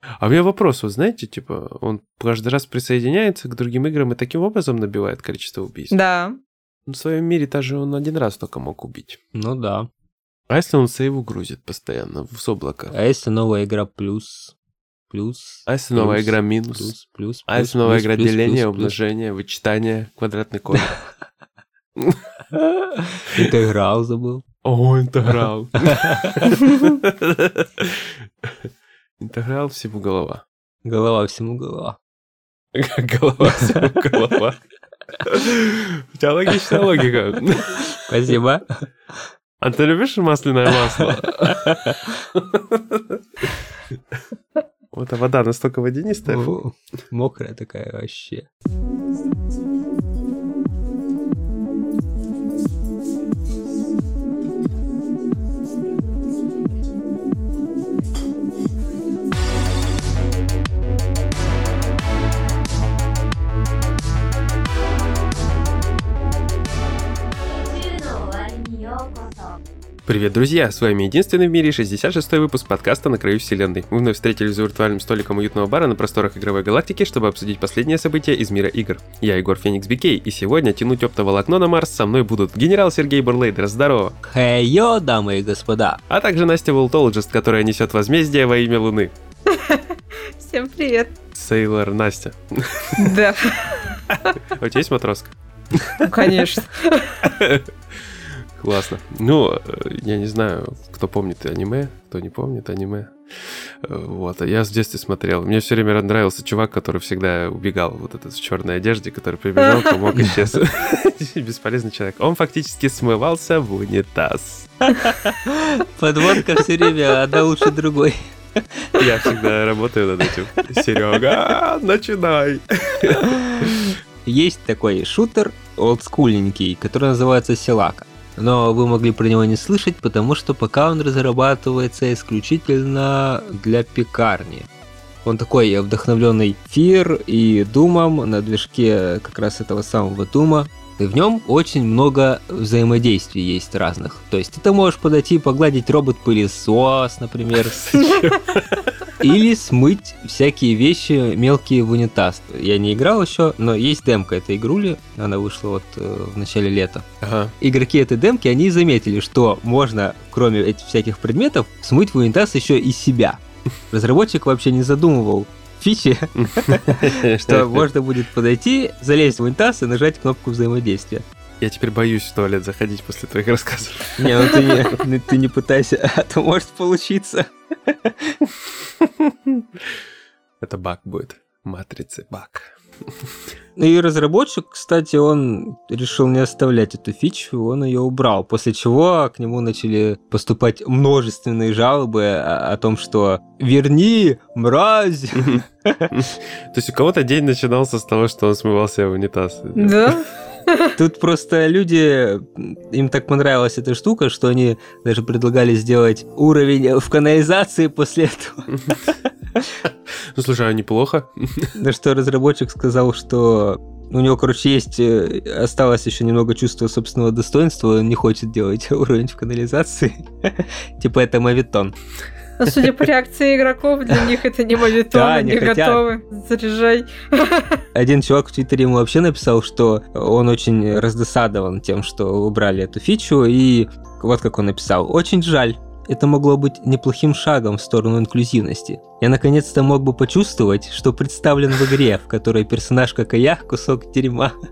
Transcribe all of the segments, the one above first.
А у меня вопрос, вот знаете, типа, он каждый раз присоединяется к другим играм и таким образом набивает количество убийств? Да. В своем мире даже он один раз только мог убить. Ну да. А если он сейву грузит постоянно с облака? А если новая игра плюс? Плюс. А если плюс, новая игра минус? Плюс, плюс, А плюс, если новая плюс, игра плюс, деление, плюс, плюс. умножение, вычитание, квадратный корень? Интеграл забыл. О, интеграл. Интеграл всему голова. Голова всему голова. Голова всему голова. У тебя логичная логика. Спасибо. А ты любишь масляное масло? Вот а вода настолько водянистая. Мокрая такая вообще. Привет, друзья! С вами единственный в мире 66-й выпуск подкаста «На краю вселенной». Мы вновь встретились за виртуальным столиком уютного бара на просторах игровой галактики, чтобы обсудить последние события из мира игр. Я Егор Феникс Бикей, и сегодня тянуть оптоволокно на Марс со мной будут генерал Сергей Бурлейдер, здорово! Хей-йо, дамы и господа. А также Настя Волтологист, которая несет возмездие во имя Луны. Всем привет. Сейлор Настя. Да, У тебя есть матроска? ну, конечно. Классно. Ну, э, я не знаю, кто помнит аниме, кто не помнит аниме. Э, Вот, а я в детстве смотрел. Мне все время нравился чувак, который всегда убегал, вот этот в черной одежде, который прибежал, помог, исчез. Бесполезный человек. Он фактически смывался в унитаз. Подводка все время одна лучше другой. Я всегда работаю над этим. Серега, начинай. Есть такой шутер олдскульненький, который называется Силака. Но вы могли про него не слышать, потому что пока он разрабатывается исключительно для пекарни. Он такой вдохновленный Фир и Думом на движке как раз этого самого Дума. И в нем очень много взаимодействий есть разных. То есть ты можешь подойти и погладить робот-пылесос, например, или смыть всякие вещи мелкие в унитаз. Я не играл еще, но есть демка этой игрули, она вышла вот э, в начале лета. Ага. Игроки этой демки, они заметили, что можно, кроме этих всяких предметов, смыть в унитаз еще и себя. Разработчик вообще не задумывал фичи, что можно будет подойти, залезть в унитаз и нажать кнопку взаимодействия. Я теперь боюсь в туалет заходить после твоих рассказов. Не, ну ты не, ну ты не пытайся, а то может получиться. Это баг будет. Матрицы баг. Ну и разработчик, кстати, он решил не оставлять эту фичу, он ее убрал, после чего к нему начали поступать множественные жалобы о, о том, что «Верни, мразь!» То есть у кого-то день начинался с того, что он смывался в унитаз. Да? Тут просто люди, им так понравилась эта штука, что они даже предлагали сделать уровень в канализации после этого. Ну, слушай, а неплохо. На что разработчик сказал, что у него, короче, есть, э, осталось еще немного чувства собственного достоинства, он не хочет делать уровень в канализации. Типа это мавитон. Но судя по реакции игроков, для них это не мавитон, Да, они хотят. готовы. Заряжай. Один чувак в Твиттере ему вообще написал, что он очень раздосадован тем, что убрали эту фичу, и вот как он написал. «Очень жаль. Это могло быть неплохим шагом в сторону инклюзивности. Я наконец-то мог бы почувствовать, что представлен в игре, в которой персонаж как и я кусок дерьма.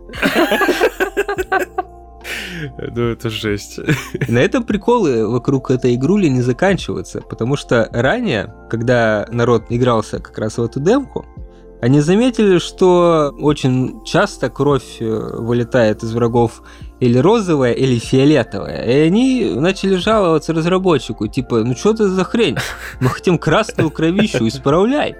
Ну, это жесть. На этом приколы вокруг этой игрули не заканчиваются, потому что ранее, когда народ игрался как раз в эту демку, они заметили, что очень часто кровь э, вылетает из врагов или розовая, или фиолетовая. И они начали жаловаться разработчику, типа, ну что это за хрень? Мы хотим красную кровищу, исправляй.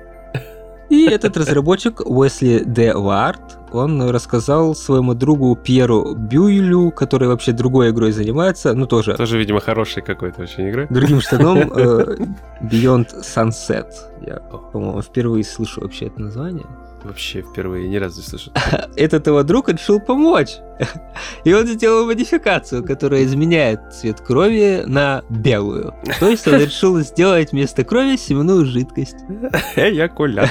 И этот разработчик Уэсли Де Варт, он рассказал своему другу Пьеру Бюйлю, который вообще другой игрой занимается, ну тоже Тоже, видимо, хороший какой-то очень игра. другим штаном э, Beyond Sunset. Я, по-моему, впервые слышу вообще это название. Вообще впервые ни разу не слышу. Этот его друг решил помочь. И он сделал модификацию, которая изменяет цвет крови на белую. То есть он решил сделать вместо крови семенную жидкость. Эякулят.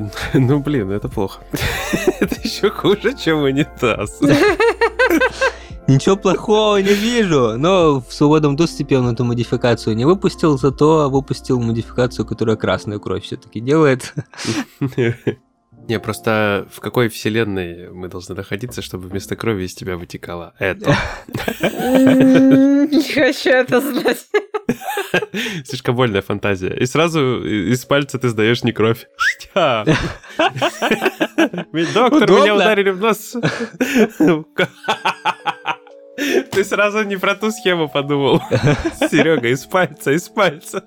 Ну, блин, это плохо. Это еще хуже, чем унитаз. Ничего плохого не вижу, но в свободном доступе он эту модификацию не выпустил, зато выпустил модификацию, которая красную кровь все-таки делает. Не, просто в какой вселенной мы должны находиться, чтобы вместо крови из тебя вытекало это? Не хочу это знать. Слишком больная фантазия. И сразу из пальца ты сдаешь не кровь. Доктор, меня ударили в нос. Ты сразу не про ту схему подумал. Серега, из пальца, из пальца.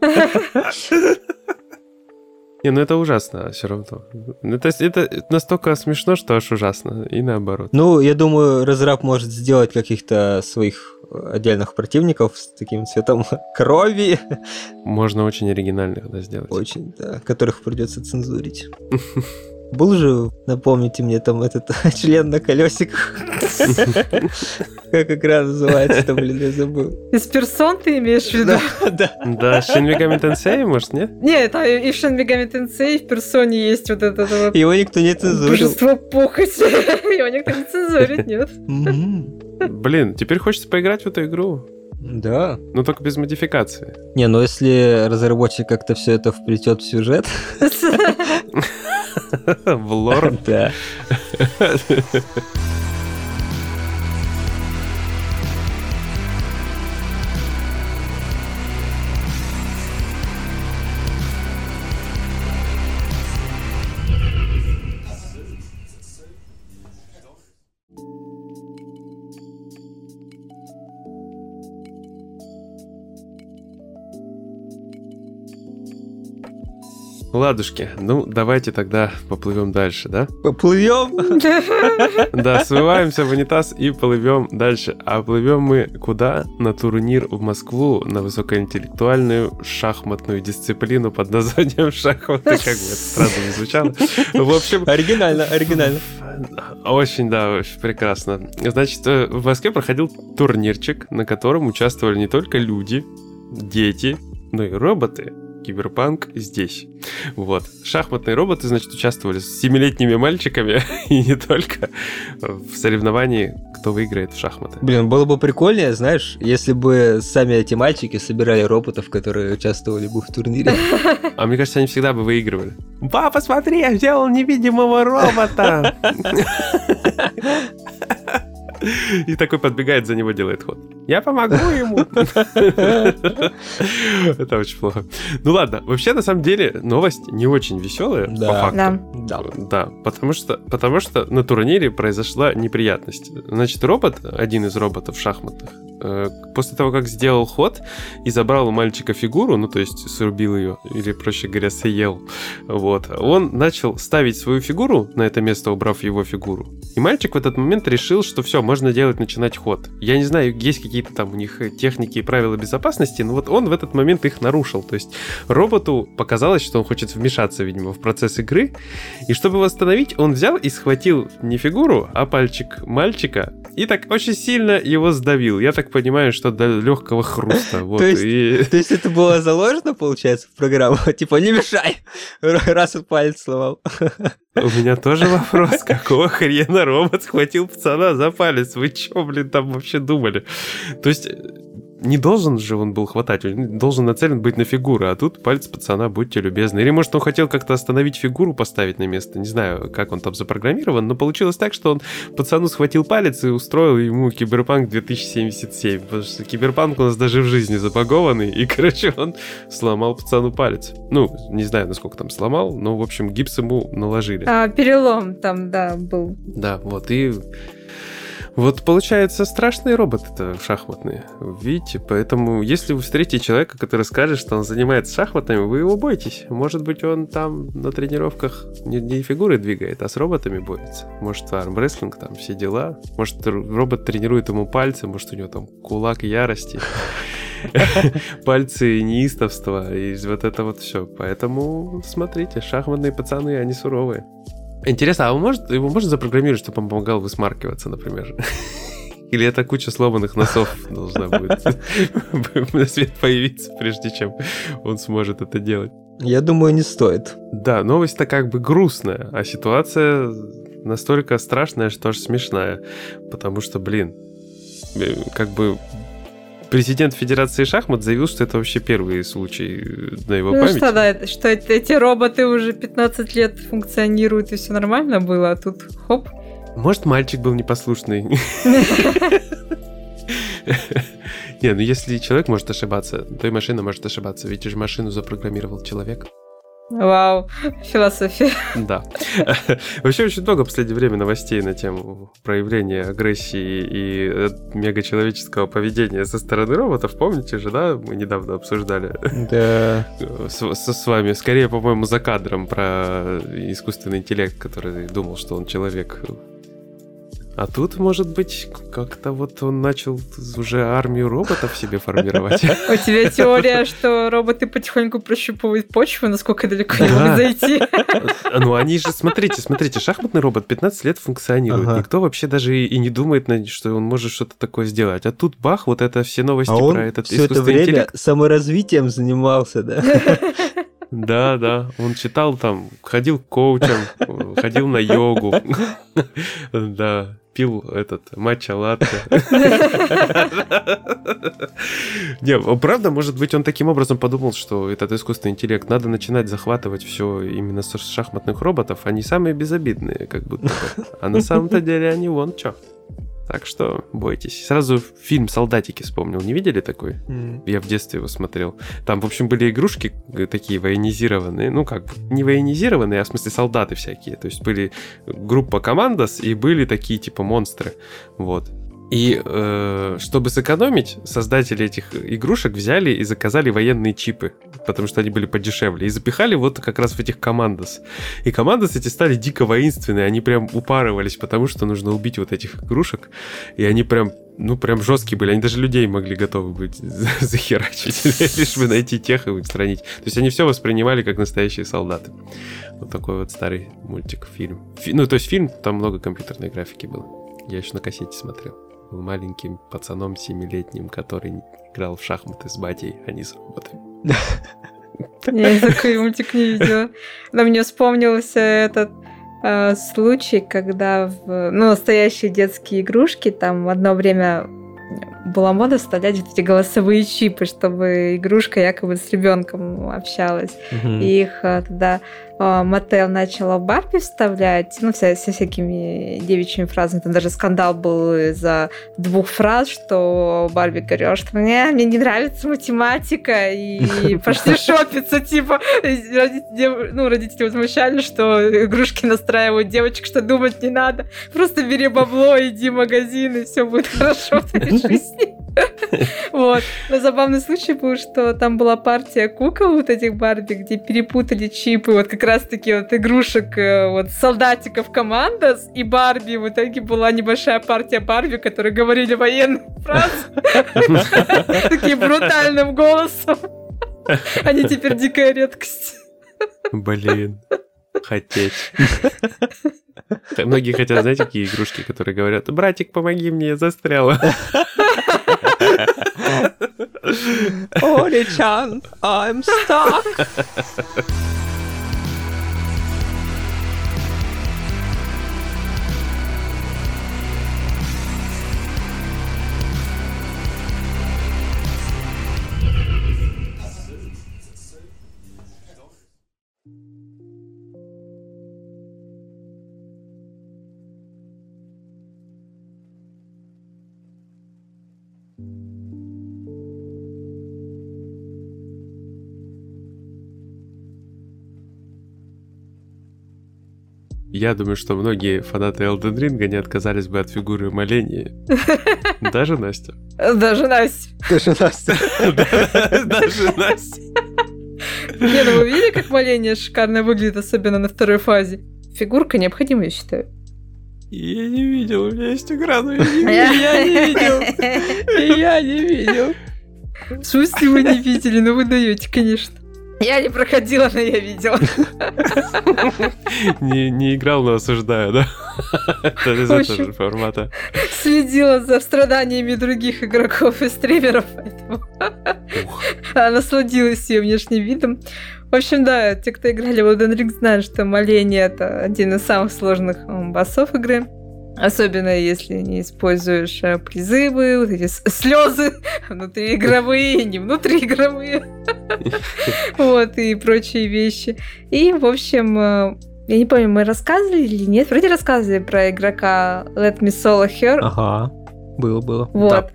Не, ну это ужасно все равно. Это, это настолько смешно, что аж ужасно. И наоборот. Ну, я думаю, разраб может сделать каких-то своих отдельных противников с таким цветом крови. Можно очень оригинальных да, сделать. Очень, да. Которых придется цензурить. Был же, напомните мне, там этот член на колесиках. Как игра называется там, блин, я забыл. Из персон ты имеешь в виду? Да, да. Shin Megami Tensei, может, нет? Нет, а и в Shin Megami Tensei в персоне есть вот это вот... Его никто не цензурил. Божество похоти. Его никто не цензурит, нет? Блин, теперь хочется поиграть в эту игру. Да. Но только без модификации. Не, ну если разработчик как-то все это вплетет в сюжет. В лор. Да. Ладушки, ну давайте тогда поплывем дальше, да? Поплывем? Да, смываемся в унитаз и плывем дальше. А плывем мы куда? На турнир в Москву, на высокоинтеллектуальную шахматную дисциплину под названием шахматы. Как бы это странно не звучало. В общем... Оригинально, оригинально. Очень, да, очень прекрасно. Значит, э, в Москве проходил турнирчик, на котором участвовали не только люди, дети, но и роботы. Киберпанк здесь. Вот. Шахматные роботы, значит, участвовали с семилетними мальчиками и не только в соревновании, кто выиграет в шахматы. Блин, было бы прикольнее, знаешь, если бы сами эти мальчики собирали роботов, которые участвовали бы в турнире. А мне кажется, они всегда бы выигрывали. Папа, смотри, я сделал невидимого робота! И такой подбегает, за него делает ход. Я помогу ему. Это очень плохо. Ну ладно, вообще на самом деле новость не очень веселая, по факту. Да. Да, потому что, потому что на турнире произошла неприятность. Значит, робот, один из роботов шахматных, э, после того, как сделал ход и забрал у мальчика фигуру, ну, то есть срубил ее, или, проще говоря, съел, вот, он начал ставить свою фигуру на это место, убрав его фигуру. И мальчик в этот момент решил, что все, можно делать, начинать ход. Я не знаю, есть какие-то там у них техники и правила безопасности, но вот он в этот момент их нарушил. То есть роботу показалось, что он хочет вмешаться, видимо, в процесс игры. И чтобы восстановить, он взял и схватил не фигуру, а пальчик мальчика и так очень сильно его сдавил. Я так понимаю, что до легкого хруста. Вот, то, есть, и... то есть это было заложено, получается, в программу? Типа, не мешай! Раз он палец сломал. У меня тоже вопрос, какого хрена робот схватил пацана за палец? Вы чё, блин, там вообще думали? То есть не должен же он был хватать, он должен нацелен быть на фигуру, а тут палец пацана, будьте любезны. Или может он хотел как-то остановить фигуру, поставить на место, не знаю, как он там запрограммирован, но получилось так, что он пацану схватил палец и устроил ему Киберпанк 2077, потому что Киберпанк у нас даже в жизни забагованный, и, короче, он сломал пацану палец. Ну, не знаю, насколько там сломал, но, в общем, гипс ему наложили. А, перелом там, да, был. Да, вот, и вот получается страшные роботы-то шахматные. Видите, поэтому если вы встретите человека, который скажет, что он занимается шахматами, вы его бойтесь. Может быть, он там на тренировках не, не фигуры двигает, а с роботами борется. Может, армрестлинг, там все дела. Может, робот тренирует ему пальцы, может, у него там кулак ярости. пальцы неистовства и вот это вот все. Поэтому смотрите, шахматные пацаны, они суровые. Интересно, а может, его можно запрограммировать, чтобы он помогал высмаркиваться, например? Или это куча сломанных носов должна будет на свет появиться, прежде чем он сможет это делать? Я думаю, не стоит. Да, новость-то как бы грустная, а ситуация настолько страшная, что аж смешная. Потому что, блин, э, как бы президент Федерации шахмат заявил, что это вообще первый случай на его ну, памяти. что, да, что эти роботы уже 15 лет функционируют, и все нормально было, а тут хоп. Может, мальчик был непослушный. Не, ну если человек может ошибаться, то и машина может ошибаться. Ведь же машину запрограммировал человек. Вау, философия. Да. Вообще очень много в последнее время новостей на тему проявления агрессии и э, мегачеловеческого поведения со стороны роботов. Помните же, да? Мы недавно обсуждали. Да. С, с, с вами. Скорее, по-моему, за кадром про искусственный интеллект, который думал, что он человек а тут, может быть, как-то вот он начал уже армию роботов себе формировать. У тебя теория, что роботы потихоньку прощупывают почву, насколько далеко не могут зайти. Ну, они же, смотрите, смотрите, шахматный робот 15 лет функционирует. Никто вообще даже и не думает, что он может что-то такое сделать. А тут бах, вот это все новости а про этот все это время саморазвитием занимался, да? Да, да. Он читал там, ходил к коучам, ходил на йогу. Да пил этот матча латте. Не, правда, может быть, он таким образом подумал, что этот искусственный интеллект надо начинать захватывать все именно с шахматных роботов. Они самые безобидные, как будто А на самом-то деле они вон что. Так что бойтесь. Сразу фильм «Солдатики» вспомнил. Не видели такой? Mm. Я в детстве его смотрел. Там, в общем, были игрушки такие военизированные. Ну, как бы, не военизированные, а в смысле солдаты всякие. То есть были группа командос и были такие типа монстры. Вот. И э, чтобы сэкономить, создатели этих игрушек взяли и заказали военные чипы, потому что они были подешевле, и запихали вот как раз в этих командос. И командос эти стали дико воинственные, они прям упарывались, потому что нужно убить вот этих игрушек, и они прям ну, прям жесткие были. Они даже людей могли готовы быть захерачить, лишь бы найти тех и устранить. То есть они все воспринимали как настоящие солдаты. Вот такой вот старый мультик, фильм. Фи- ну, то есть фильм, там много компьютерной графики было. Я еще на кассете смотрел был маленьким пацаном семилетним, который играл в шахматы с батей, а не с роботами. Я такой мультик не видела. Но мне вспомнился этот э, случай, когда в ну, настоящие детские игрушки там одно время была мода вставлять эти голосовые чипы, чтобы игрушка якобы с ребенком общалась. И их э, тогда а, Мотел начала Барби вставлять, ну, вся, со всякими девичьими фразами. Там даже скандал был из-за двух фраз, что Барби говорила, что мне, мне не нравится математика, и пошли шопиться, типа, родители, ну, родители возмущались, что игрушки настраивают девочек, что думать не надо, просто бери бабло, иди в магазин, и все будет хорошо в твоей жизни. Вот. Но забавный случай был, что там была партия кукол вот этих Барби, где перепутали чипы вот как раз-таки вот игрушек э, вот солдатиков командос и Барби. В итоге была небольшая партия Барби, которые говорили военную фразу таким брутальным голосом. Они теперь дикая редкость. Блин, хотеть. Многие хотят, знаете, такие игрушки, которые говорят, братик, помоги мне, я застряла. Оли-чан, I'm stuck. Я думаю, что многие фанаты Elden Ring не отказались бы от фигуры Малении. Даже Настя. Даже Настя. Даже Настя. Даже Настя. Не, ну вы видели, как Маления шикарно выглядит, особенно на второй фазе? Фигурка необходима, я считаю. Я не видел, у меня есть игра, но я не видел. Я не видел. Я не видел. В смысле вы не видели? Ну вы даете, конечно. Я не проходила, но я видела. Не, не играл, но осуждаю, да? Это из этого же формата. Следила за страданиями других игроков и стримеров, поэтому насладилась ее внешним видом. В общем, да, те, кто играли в Elden Ring, знают, что моление — это один из самых сложных боссов игры. Особенно если не используешь э, призывы, вот эти слезы внутриигровые, не внутриигровые. Вот, и прочие вещи. И, в общем, э, я не помню, мы рассказывали или нет. Вроде рассказывали про игрока Let Me Solo Her. Ага, было, было. Вот. Да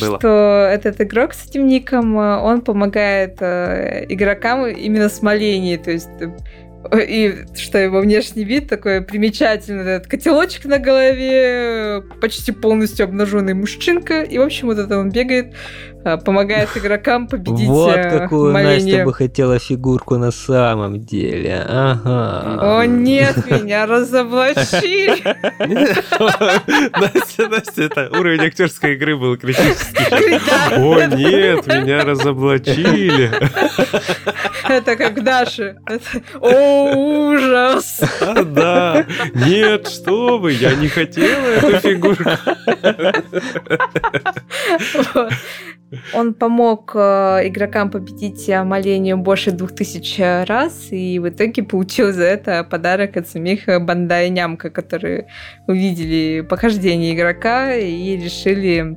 было. что этот игрок с этим ником, э, он помогает игрокам именно с молением, то есть и что его внешний вид такой примечательный, этот котелочек на голове, почти полностью обнаженный мужчинка, и, в общем, вот это он бегает, а, помогает игрокам победить Вот э, какую моление. Настя бы хотела фигурку на самом деле. Ага. О нет, меня разоблачили. Настя, Настя, это уровень актерской игры был критический. О нет, меня разоблачили. Это как Даша. О, ужас! Да, нет, что вы, я не хотела эту фигурку. Он помог э, игрокам победить молению больше двух тысяч раз, и в итоге получил за это подарок от самих Бандай Нямка, которые увидели похождение игрока и решили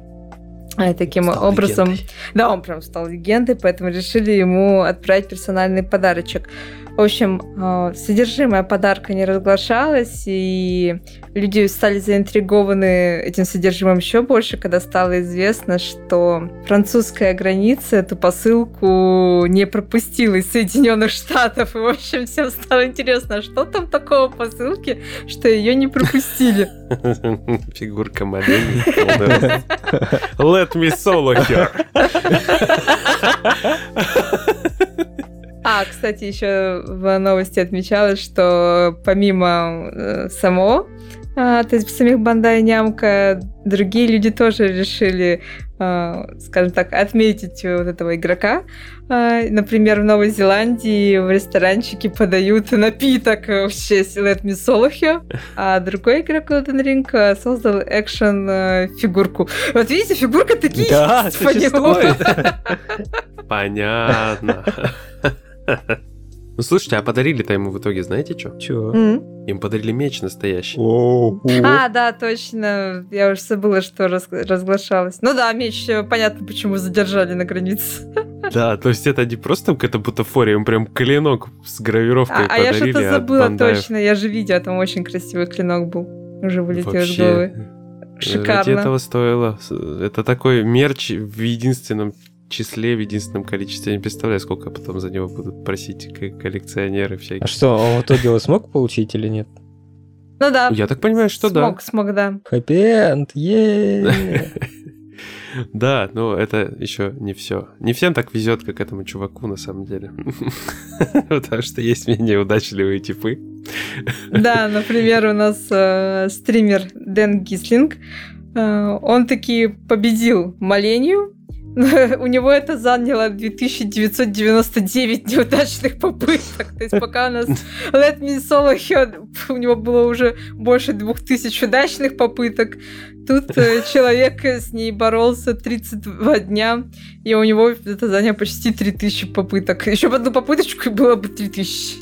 э, таким стал образом... Легендой. Да, он прям стал легендой, поэтому решили ему отправить персональный подарочек. В общем, э, содержимое подарка не разглашалось, и люди стали заинтригованы этим содержимым еще больше, когда стало известно, что французская граница эту посылку не пропустила из Соединенных Штатов. И, в общем, всем стало интересно, что там такого в посылке, что ее не пропустили. Фигурка маленькая. Let me solo here. А, кстати, еще в новости отмечалось, что помимо э, самого, а, то есть самих Бандай Нямка, другие люди тоже решили, а, скажем так, отметить вот этого игрока. А, например, в Новой Зеландии в ресторанчике подают напиток в честь Let Me Solo а другой игрок Elden Ring создал экшен-фигурку. Вот видите, фигурка такие да, существует. Понятно. Ну слушайте, а подарили-то ему в итоге, знаете что? Чего? Mm. Им подарили меч настоящий. А, да, точно. Я уже забыла, что раз, разглашалось. Ну да, меч, э, понятно, почему задержали на границе. Да, то есть это не просто какая-то бутафория, им прям клинок с гравировкой а, подарили. А я что-то забыла точно, я же видела, там очень красивый клинок был. Уже вылетел Вообще, из головы. Шикарно. Ради этого стоило. Это такой мерч в единственном числе, в единственном количестве. Я не представляю, сколько потом за него будут просить коллекционеры всякие. А что, он в итоге его смог получить или нет? Ну да. Я так понимаю, что смог, да. Смог, да. Хэппи-энд, Да, но это еще не все. Не всем так везет, как этому чуваку на самом деле. Потому что есть менее удачливые типы. Да, например, у нас э, стример Дэн Гислинг, э, он таки победил Маленью, у него это заняло 2999 неудачных попыток. То есть пока у нас Let Me Solo Head, у него было уже больше 2000 удачных попыток, Тут э, человек с ней боролся 32 дня, и у него это заняло почти 3000 попыток. Еще бы одну попыточку, и было бы 3000.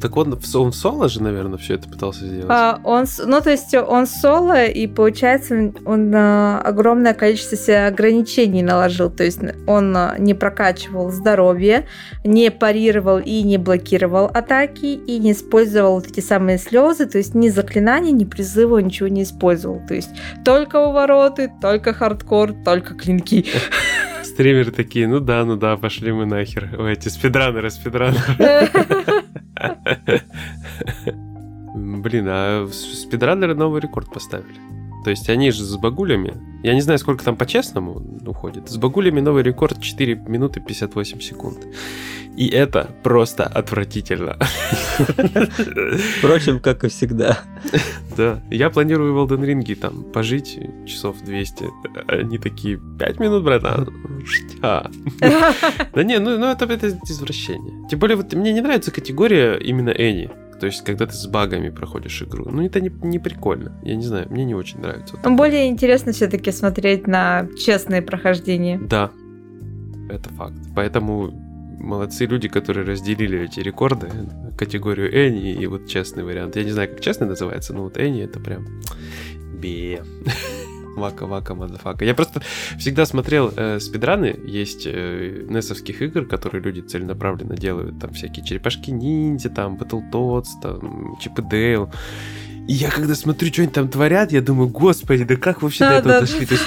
Так он, он соло же, наверное, все это пытался сделать? А, он, ну, то есть он соло, и получается, он а, огромное количество себе ограничений наложил. То есть он а, не прокачивал здоровье, не парировал и не блокировал атаки, и не использовал вот эти самые слезы, то есть ни заклинания, ни призыва, ничего не использовал. То есть только увороты, только хардкор, только клинки. Стримеры такие, ну да, ну да, пошли мы нахер. Ой, эти спидранеры, спидранеры. Блин, а спидранеры новый рекорд поставили. То есть они же с багулями. Я не знаю, сколько там по-честному уходит. С багулями новый рекорд 4 минуты 58 секунд. И это просто отвратительно. Впрочем, как и всегда. Да. Я планирую в Elden Ring там пожить часов 200. Они такие, 5 минут, братан. А. Да не, ну, ну это, это извращение. Тем более, вот мне не нравится категория именно Энни. То есть, когда ты с багами проходишь игру. Ну, это не, не прикольно. Я не знаю, мне не очень нравится. Вот Более интересно все-таки смотреть на честные прохождения. Да, это факт. Поэтому молодцы люди, которые разделили эти рекорды, категорию any и вот честный вариант. Я не знаю, как честный называется, но вот any это прям бе. Вака-вака, мазафака. Я просто всегда смотрел э, спидраны, есть э, несовских игр, которые люди целенаправленно делают, там всякие черепашки-ниндзя, там Battletoads, там Чип и Дейл. И я когда смотрю, что они там творят, я думаю, господи, да как вообще до этого дошли? То есть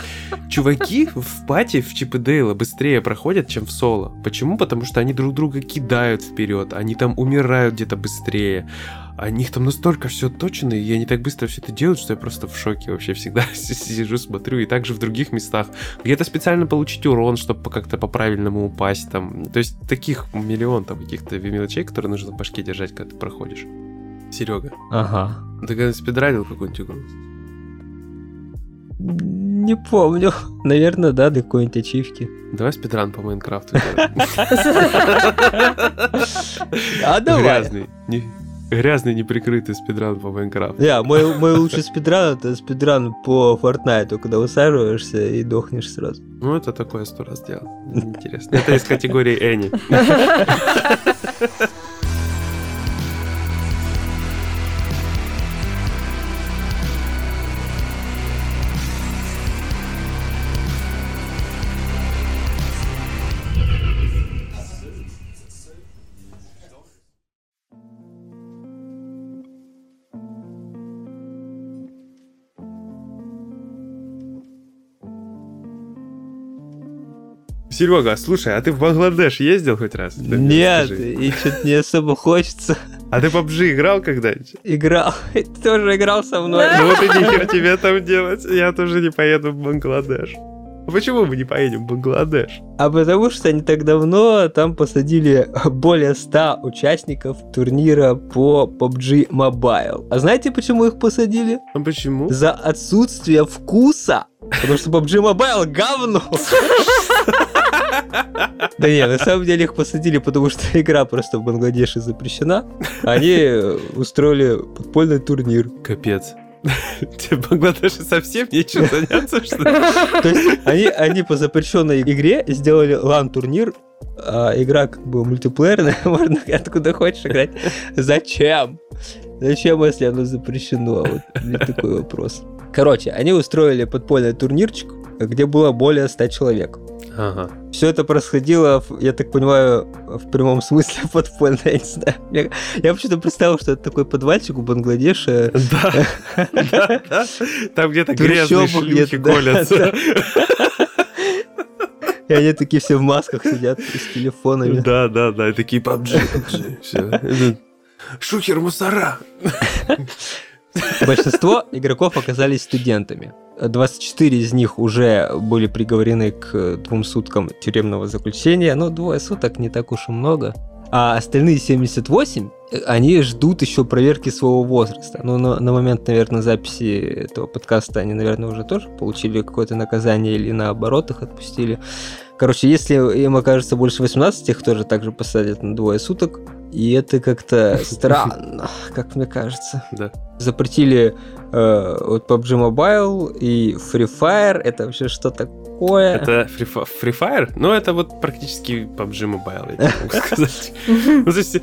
чуваки в пати в Чип и Дейла быстрее проходят, чем в соло. Почему? Потому что они друг друга кидают вперед, они там умирают где-то быстрее. У них там настолько все точно, и они так быстро все это делают, что я просто в шоке вообще всегда сижу, смотрю. И также в других местах. Где-то специально получить урон, чтобы как-то по-правильному упасть там. То есть таких миллион там каких-то мелочей, которые нужно в башке держать, когда ты проходишь. Серега. Ага. Ты когда спидранил какую-нибудь игру? Не помню. Наверное, да, до какой-нибудь ачивки. Давай спидран по Майнкрафту. А давай. Грязный. Грязный неприкрытый спидран по Майнкрафту. Да, мой, мой лучший спидран это спидран по Fortnite, когда высаживаешься и дохнешь сразу. Ну, это такое сто раз делал. Интересно. Это из категории Энни. Серега, слушай, а ты в Бангладеш ездил хоть раз? Нет, и что-то не особо хочется. А ты PUBG играл когда-нибудь? Играл. Ты тоже играл со мной. Ну вот и нихер тебе там делать. Я тоже не поеду в Бангладеш. А почему мы не поедем в Бангладеш? А потому что не так давно там посадили более 100 участников турнира по PUBG Mobile. А знаете, почему их посадили? А почему? За отсутствие вкуса. Потому что PUBG Mobile говно. Да нет, на самом деле их посадили, потому что игра просто в Бангладеше запрещена. Они устроили подпольный турнир. Капец. Тебе Бангладеше совсем нечем заняться, что ли? То есть они, они по запрещенной игре сделали лан-турнир, а игра как бы мультиплеерная, можно откуда хочешь играть. Зачем? Зачем, если оно запрещено? Вот такой вопрос. Короче, они устроили подпольный турнирчик, где было более 100 человек. Ага. Все это происходило, я так понимаю, в прямом смысле подпольно, я не знаю. Я, я почему-то представил, что это такой подвальчик у Бангладеша. Да. Там где-то грязные шлюхи колятся. И они такие все в масках сидят с телефонами. Да, да, да, и такие PUBG, PUBG, все. Шухер мусора. Большинство игроков оказались студентами. 24 из них уже были приговорены к двум суткам тюремного заключения, но двое суток не так уж и много. А остальные 78, они ждут еще проверки своего возраста. Ну, на, на момент, наверное, записи этого подкаста они, наверное, уже тоже получили какое-то наказание или наоборот их отпустили. Короче, если им окажется больше 18, их тоже также посадят на двое суток. И это как-то странно, как мне кажется. Да. Запретили э, вот PUBG Mobile и Free Fire. Это вообще что такое? Это Free, Fire? Ну, это вот практически PUBG Mobile, я могу сказать. Ну, то есть,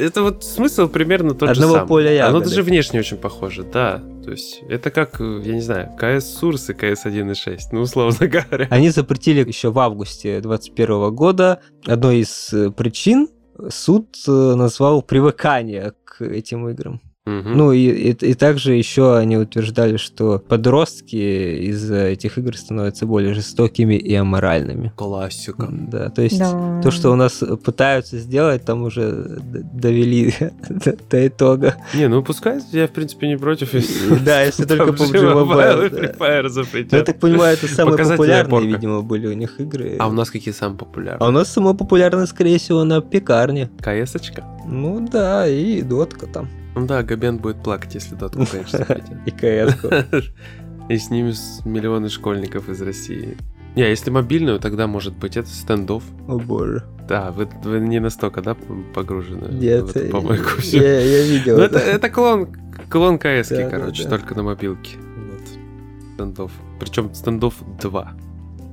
это, вот смысл примерно тот Одного же самый. поля ягоды. Оно даже внешне очень похоже, да. То есть, это как, я не знаю, CS Source и CS 1.6, ну, условно говоря. Они запретили еще в августе 2021 года. Одной из причин суд назвал привыкание к этим играм. Мгм. Ну и, и, и также еще они утверждали, что подростки из этих игр становятся более жестокими и аморальными. Классика. Да, то есть Да. то, что у нас пытаются сделать, там уже довели до, до итога. Не, ну пускай, я в принципе не против. если Да, если только PUBG Mobile Free. Fire запретят. Я так понимаю, это самые популярные, видимо, были у них игры. А у нас какие самые А популярные? у нас самое популярное, скорее всего, на пекарне. КС-очка? Ну да, и дотка там. Да, Габен будет плакать, если дотку, конечно. И кс И с ними миллионы школьников из России. Не, если мобильную, тогда может быть это стендов. О боже. Да, вы, вы не настолько, да, погружены Нет, в эту помойку всю? я, я видел. Ну, это, это клон, клон КС, Да, да, короче, да. только на мобилке. Вот. Стендов. Причем стендов 2.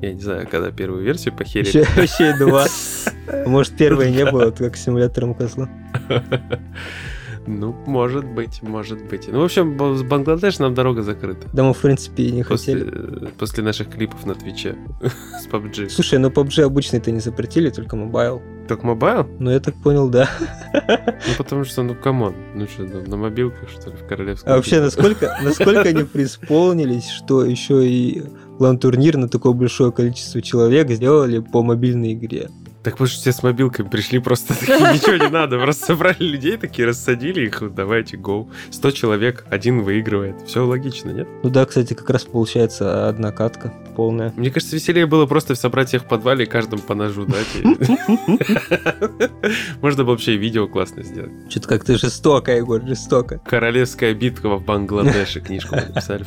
Я не знаю, когда первую версию похерили. И два. Может, первой не было, как симулятором козла. Ну, может быть, может быть. Ну, в общем, с Бангладеш нам дорога закрыта. Да мы, в принципе, и не После, хотели. э, после наших клипов на Твиче с PUBG. Слушай, ну PUBG обычный-то не запретили, только mobile. Так mobile? Ну, я так понял, да. Ну, потому что, ну, come on. Ну что, на, на мобилках, что ли, в королевском? А вообще, насколько, насколько они преисполнились, что еще и лан-турнир на такое большое количество человек сделали по мобильной игре. Так потому что все с мобилками пришли, просто такие, ничего не надо. Просто собрали людей такие, рассадили их, давайте, гоу. 100 человек, один выигрывает. Все логично, нет? Ну да, кстати, как раз получается одна катка полная. Мне кажется, веселее было просто собрать всех в подвале и каждому по ножу дать. Можно было вообще видео классно сделать. Что-то как-то жестоко, Егор, жестоко. Королевская битва в Бангладеше книжку написали.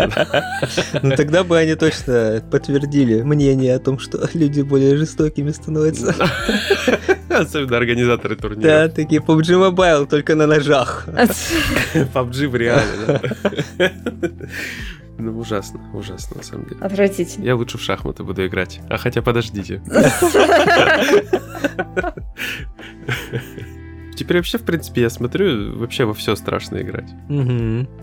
Ну тогда бы они точно подтвердили мнение о том, что люди более жестокими становятся. Особенно организаторы Да, турнира. такие PUBG Mobile, только на ножах. PUBG в реале, да. Ну, ужасно, ужасно, на самом деле. Отвратительно. Я лучше в шахматы буду играть. А хотя подождите. Теперь вообще, в принципе, я смотрю, вообще во все страшно играть.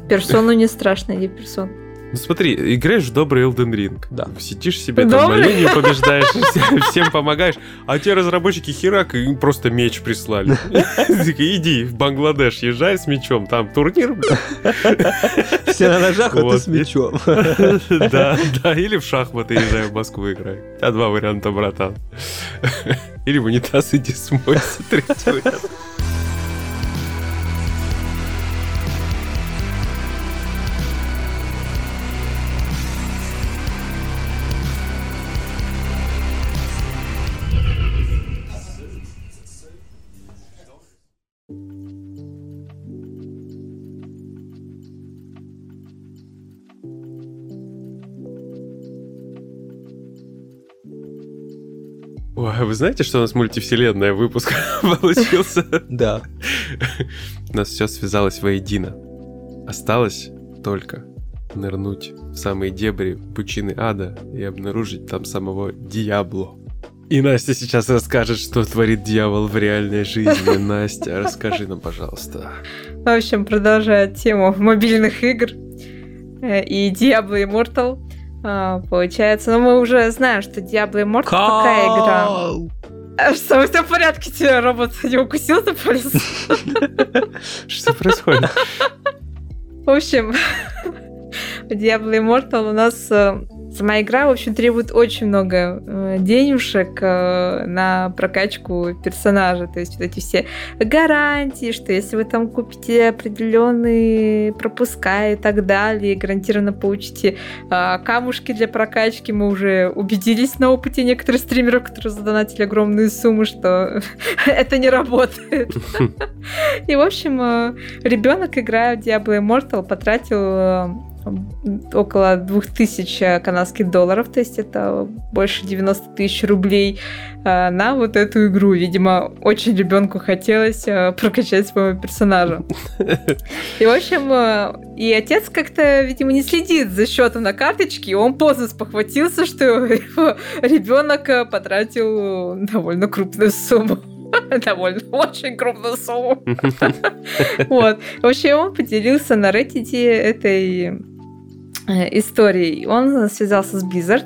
Персону не страшно, иди персон. Ну смотри, играешь в добрый Elden Ring. Да. Сидишь себе там Добрый? оленью побеждаешь, всем, помогаешь, а те разработчики херак, и им просто меч прислали. Иди в Бангладеш, езжай с мечом, там турнир. бля». Все на ножах, а ты Вот. с мечом. Да, да, или в шахматы езжай в Москву играй. А два варианта, братан. Или в унитаз иди смойся, третий вариант. Ой, а вы знаете, что у нас мультивселенная выпуск получился? Да. У нас все связалось воедино. Осталось только нырнуть в самые дебри пучины ада и обнаружить там самого Диабло. И Настя сейчас расскажет, что творит дьявол в реальной жизни. Настя, расскажи нам, пожалуйста. В общем, продолжая тему мобильных игр э, и Diablo Immortal, а, получается, ну мы уже знаем, что Diablo Immortal такая игра. А Что, все в порядке? Тебя робот не укусил за палец? Что происходит? В общем, Diablo Immortal у нас э, сама игра, в общем, требует очень много э, денежек э, на прокачку персонажа. То есть вот эти все гарантии, что если вы там купите определенные пропуска и так далее, гарантированно получите э, камушки для прокачки. Мы уже убедились на опыте некоторых стримеров, которые задонатили огромные суммы, что это не работает. И, в общем, ребенок, играя в Diablo Immortal, потратил около 2000 канадских долларов, то есть это больше 90 тысяч рублей э, на вот эту игру. Видимо, очень ребенку хотелось э, прокачать своего персонажа. И, в общем, э, и отец как-то, видимо, не следит за счетом на карточке, и он поздно спохватился, что его ребенок потратил довольно крупную сумму. Довольно очень крупную сумму. Вот. Вообще он поделился на Reddit этой историей. Он связался с Blizzard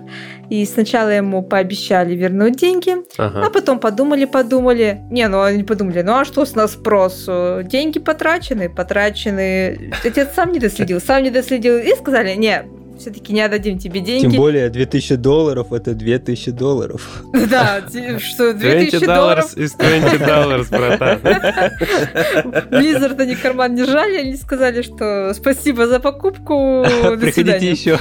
И сначала ему пообещали вернуть деньги, Ага. а потом подумали-подумали. Не, ну они подумали, ну а что с нас спрос? Деньги потрачены, потрачены. Отец сам не доследил, сам не доследил. И сказали, не, все-таки не отдадим тебе деньги. Тем более 2000 долларов это 2000 долларов. Да, что 20 2000 долларов. долларов из 20 долларов, братан. Blizzard они карман не жали, они сказали, что спасибо за покупку, Приходите еще.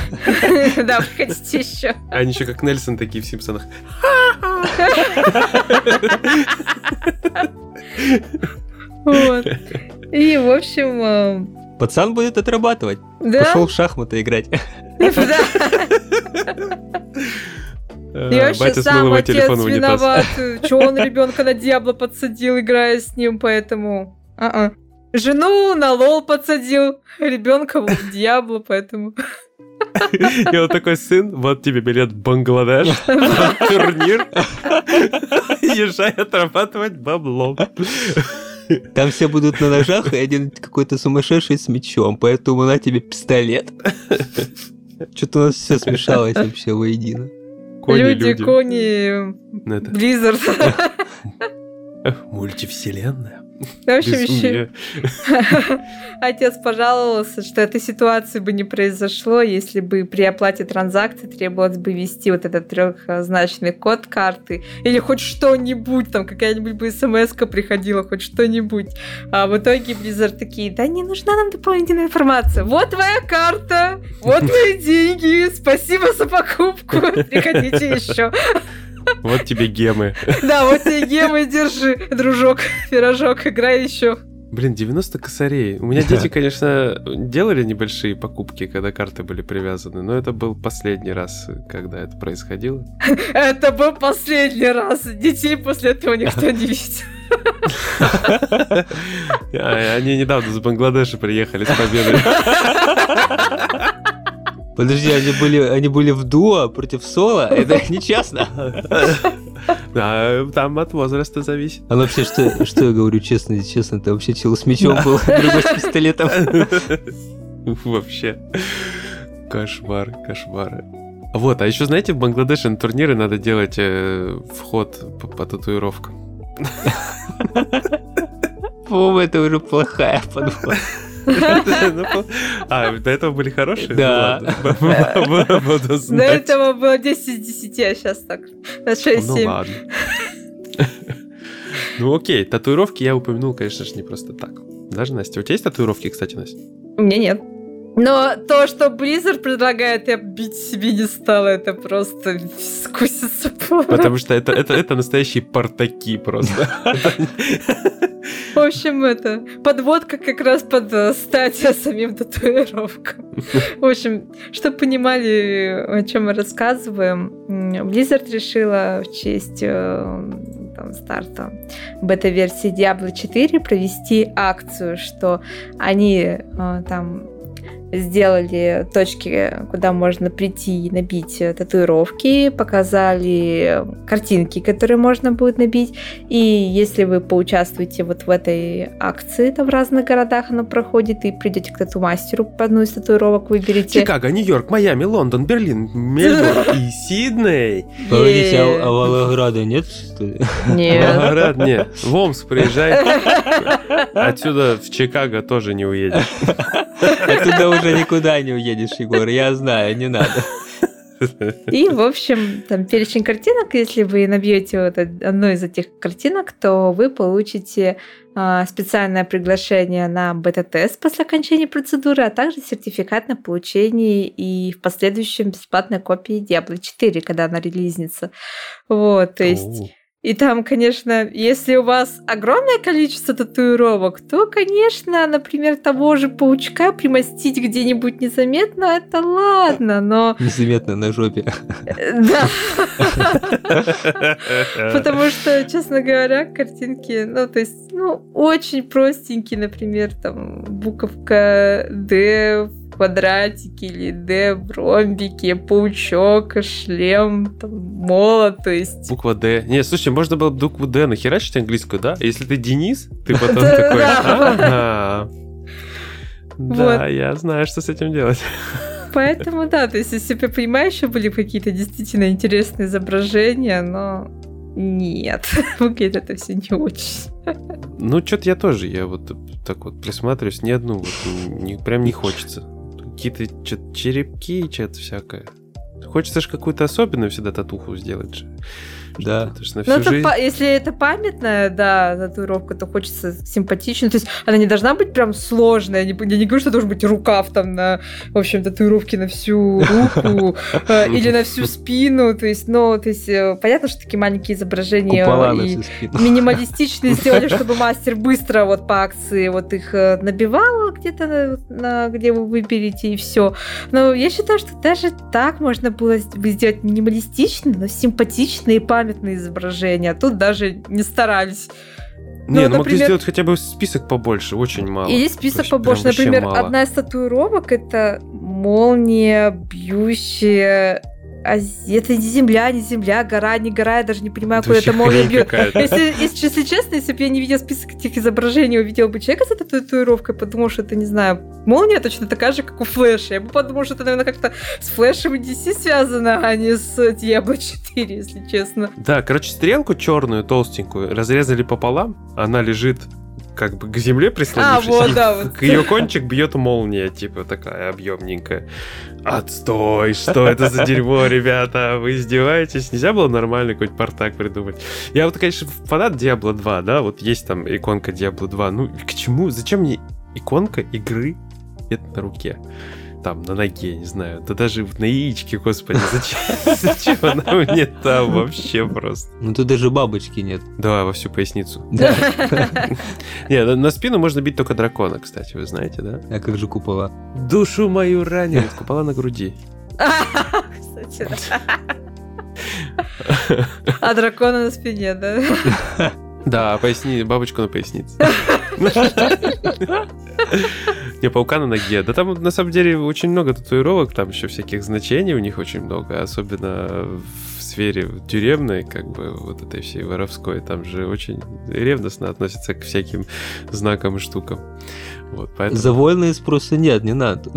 Да, приходите еще. Они еще как Нельсон такие в Симпсонах. Вот. И, в общем, э, Пацан будет отрабатывать. да, Пошел в шахматы играть. да. И А, вообще сам отец виноват. Че он ребенка на Диабло подсадил, играя с ним, поэтому... Жену на лол подсадил, ребенка в Диабло, поэтому... И он такой, сын, вот тебе билет в Бангладеш, турнир. Езжай отрабатывать баблом. Там все будут на ножах, и один какой-то сумасшедший с мечом, поэтому на тебе пистолет. Что-то у нас все смешалось вообще воедино. Кони, люди, люди. кони, Blizzard. Мультивселенная. В общем, еще отец пожаловался, что этой ситуации бы не произошло, если бы при оплате транзакции требовалось бы ввести вот этот трехзначный код карты или хоть что-нибудь, там какая-нибудь бы смс приходила, хоть что-нибудь. А в итоге Blizzard такие, да не нужна нам дополнительная информация. Вот твоя карта, вот твои деньги, спасибо за покупку, приходите еще. Вот тебе гемы. Да, вот тебе гемы, держи, дружок, пирожок, играй еще. Блин, 90 косарей. У меня дети, конечно, делали небольшие покупки, когда карты были привязаны, но это был последний раз, когда это происходило. Это был последний раз. Детей после этого никто не видел. А, Они недавно из Бангладеша приехали с победой. Подожди, они были, они были в дуо против соло? Это нечестно. А, Там от возраста зависит. А вообще, что, что я говорю честно, честно, это вообще чел с мечом был, другой с пистолетом. Вообще. Кошмар, кошмар. Вот, а еще, знаете, в Бангладеше на турниры надо делать э, вход по, по татуировкам. По-моему, это уже плохая подборка. Ну, А, до этого были хорошие? Да. Ну До этого было 10 из 10, а сейчас так на 6-7. Ну ладно. Ну окей, татуировки я упомянул, конечно же, не просто так. Даже, Настя, у тебя есть татуировки, кстати, Настя? У меня нет. Но то, что Blizzard предлагает, я бить себе не стала. Это просто скусится Потому что это, это, это настоящие портаки просто. В общем, это подводка как раз под э, стать самим татуировкам. В общем, чтобы понимали, о чем мы рассказываем, Blizzard решила в честь э, там, старта бета-версии Diablo 4 провести акцию, что они э, там сделали точки, куда можно прийти и набить э, татуировки, показали картинки, которые можно будет набить. И если вы поучаствуете вот в этой акции, там в разных городах она проходит, и придете к тату-мастеру, по одну из татуировок выберете. Чикаго, Нью-Йорк, Майами, Лондон, Берлин, Мельбурн и Сидней. Погодите, а, а Волгограда нет, что ли? Нет. Волгоград, нет. В Омск приезжай. Отсюда в Чикаго тоже не уедешь. Оттуда уже никуда не уедешь, Егор, я знаю, не надо. И, в общем, там перечень картинок, если вы набьете вот одну из этих картинок, то вы получите а, специальное приглашение на бета-тест после окончания процедуры, а также сертификат на получение и в последующем бесплатной копии Diablo 4, когда она релизнится. Вот, то есть... И там, конечно, если у вас огромное количество татуировок, то, конечно, например, того же паучка примостить где-нибудь незаметно, это ладно, но... Незаметно на жопе. э, Да, потому что, честно говоря, картинки, ну, то есть, ну, очень простенькие, например, там, буковка D в квадратике или D в ромбике, паучок, шлем, там, молот, то есть... Буква Д. Не, слушай, можно было бы букву Д нахерачить английскую, да? Если ты Денис, ты потом такой, да. Вот. я знаю, что с этим делать. Поэтому да, то есть если бы я понимаю, еще были какие-то действительно интересные изображения, но нет, выглядит это все не очень. Ну, что-то я тоже, я вот так вот присматриваюсь, ни одну вот, не, прям не хочется. Какие-то черепки, что-то всякое. Хочется же какую-то особенную всегда татуху сделать же. Да. Это ж на Ну, всю это жизнь. па- если это памятная, да, татуировка, то хочется симпатично. То есть она не должна быть прям сложная. Я не, я не говорю, что должен быть рукав там на, в общем, татуировки на всю руку э, или на всю спину. То есть, ну, то есть, э, понятно, что такие маленькие изображения на и минималистичные сделали, чтобы мастер быстро вот по акции вот их э, набивал где-то, на, где вы выберете, и все. Но я считаю, что даже так можно было бы сделать минималистичные, но симпатичные и памятные изображения. А тут даже не старались. Не, ну, ну, могли например- сделать хотя бы список побольше, очень мало. Или список есть побольше. Например, мало. одна из татуировок это молния, бьющая. А это не земля, не земля, гора, не гора, я даже не понимаю, Это куда эта молния бьет. Если, если, если честно, если бы я не видел список этих изображений, увидел бы человека с этой татуировкой, подумал, что это, не знаю, молния точно такая же, как у Флэша. Я бы подумал, что это, наверное, как-то с Флэшем и DC связано, а не с Diablo 4, если честно. Да, короче, стрелку черную, толстенькую, разрезали пополам, она лежит как бы к земле прислонившись. А, вот, да, вот. К ее кончик бьет молния, типа такая объемненькая. Отстой, что это за дерьмо, ребята? Вы издеваетесь? Нельзя было нормально какой-нибудь портак придумать? Я вот, конечно, фанат Diablo 2, да, вот есть там иконка Diablo 2. Ну, к чему? Зачем мне иконка игры где-то на руке? Там, на ноге, не знаю. Да даже на яичке, господи, зачем, зачем она мне там вообще просто? Ну тут даже бабочки нет. Да, во всю поясницу. Да. Не, на, спину можно бить только дракона, кстати, вы знаете, да? А как же купола? Душу мою ранили, купола на груди. Кстати, да. А дракона на спине, да? Да, поясни, бабочку на пояснице. Не, паука на ноге. Да там на самом деле очень много татуировок, там еще всяких значений у них очень много, особенно в сфере тюремной, как бы вот этой всей воровской, там же очень ревностно относятся к всяким знакам и штукам. Вот, поэтому... За вольные спроса нет, не надо.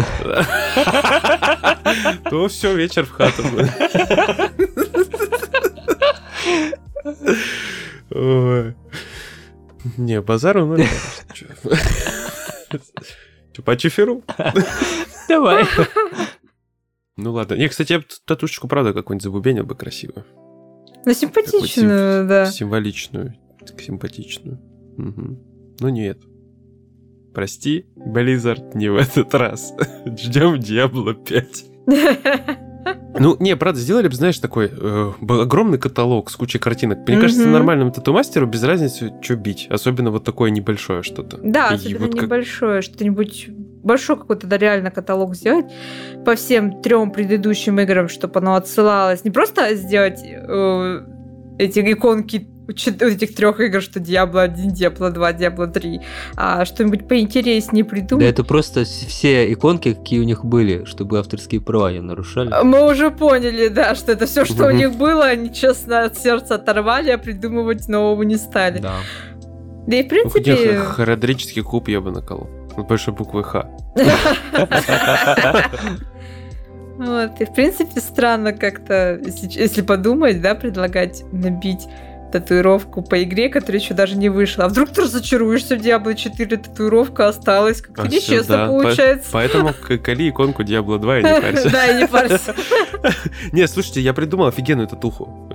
То все, вечер в хату. Ой. Не, базару Че, по чиферу? Давай. Ну ладно. Не, кстати, я татушечку, правда, какую-нибудь забубенил бы красивую. Ну, симпатичную, да. Символичную. Симпатичную. Ну нет. Прости, Blizzard, не в этот раз. Ждем Diablo 5. Ну, не, правда, сделали бы, знаешь, такой э, был огромный каталог с кучей картинок. Мне кажется, Мгм. нормальному тату-мастеру без разницы, что бить. Особенно вот такое небольшое что-то. Да, И особенно вот как- небольшое, что-нибудь большой какой-то да, реально каталог сделать по всем трем предыдущим играм, чтобы оно отсылалось. Не просто сделать э, эти иконки чет- этих трех игр, что Diablo 1, Diablo 2, Diablo 3, а что-нибудь поинтереснее Да придумать. это просто все иконки, какие у них были, чтобы авторские права не нарушали. Мы уже поняли, да, что это все, что у них было, они честно от сердца оторвали, а придумывать нового не стали. Да, Да. и в Ну, принципе... Хородрический куб я бы наколол. С большой буквы Х. Вот, и в принципе странно как-то, если, если подумать, да, предлагать набить татуировку по игре, которая еще даже не вышла. А вдруг ты разочаруешься в Diablo 4, татуировка осталась, как-то А, нечестно да. получается. Поэтому к- кали иконку Diablo 2 и не парься. Да, и не парься. Не, слушайте, я придумал офигенную татуху.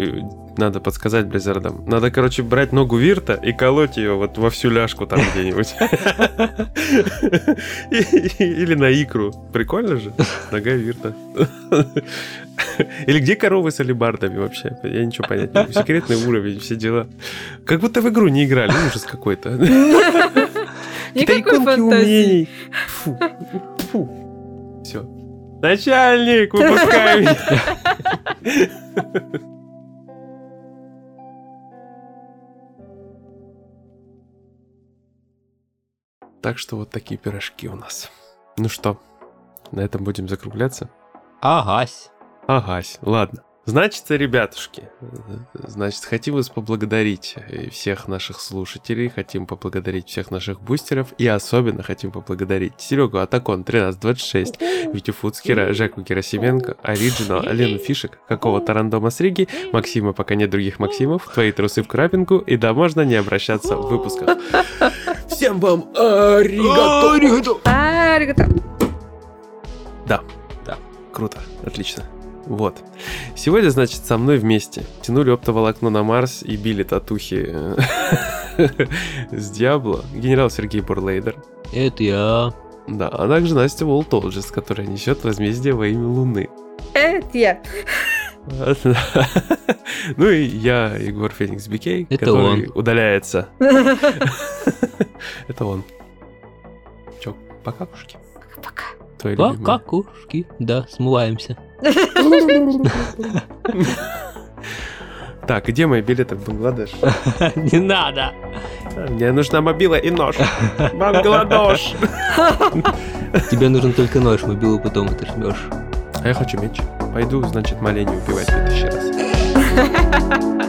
Надо подсказать Близзардам. Надо, короче, брать ногу Вирта и колоть ее вот во всю ляжку там где-нибудь. Или на икру. Прикольно же? Нога Вирта. Или где коровы с алибардами вообще? Я ничего понять не могу. Секретный уровень, все дела. Как будто в игру не играли. Ужас какой-то. Никакой фантазии. Фу. Фу. Все. Начальник, выпускай меня. Так что вот такие пирожки у нас. Ну что, на этом будем закругляться? Агась. Агась, ладно. Значит, ребятушки, значит, хотим вас поблагодарить э, всех наших слушателей, хотим поблагодарить всех наших бустеров и особенно хотим поблагодарить Серегу Атакон 1326, Витю Фуцкера, Жеку Герасименко, Ориджинал, Алену Фишек, какого-то рандома с Риги, Максима, пока нет других Максимов, твои трусы в крапинку, и да, можно не обращаться в выпусках. Всем вам аригато! Аригато! Да, да, круто, отлично. Вот. Сегодня, значит, со мной вместе тянули оптоволокно на Марс и били татухи э, с Диабло генерал Сергей Бурлейдер. Это я. Да, а также Настя Волтолджес, которая несет возмездие во имя Луны. Это я. Ну и я, Егор Феникс Бикей, Это который он. удаляется. Это он. Чё? Пока. Твои любимые. Какушки. Да, смываемся. Так, где мои билеты в Бангладеш? Не надо. Мне нужна мобила и нож. Бангладеш! Тебе нужен только нож, мобилу потом отожмешь. А я хочу меч. Пойду, значит, молению убивать в следующий раз.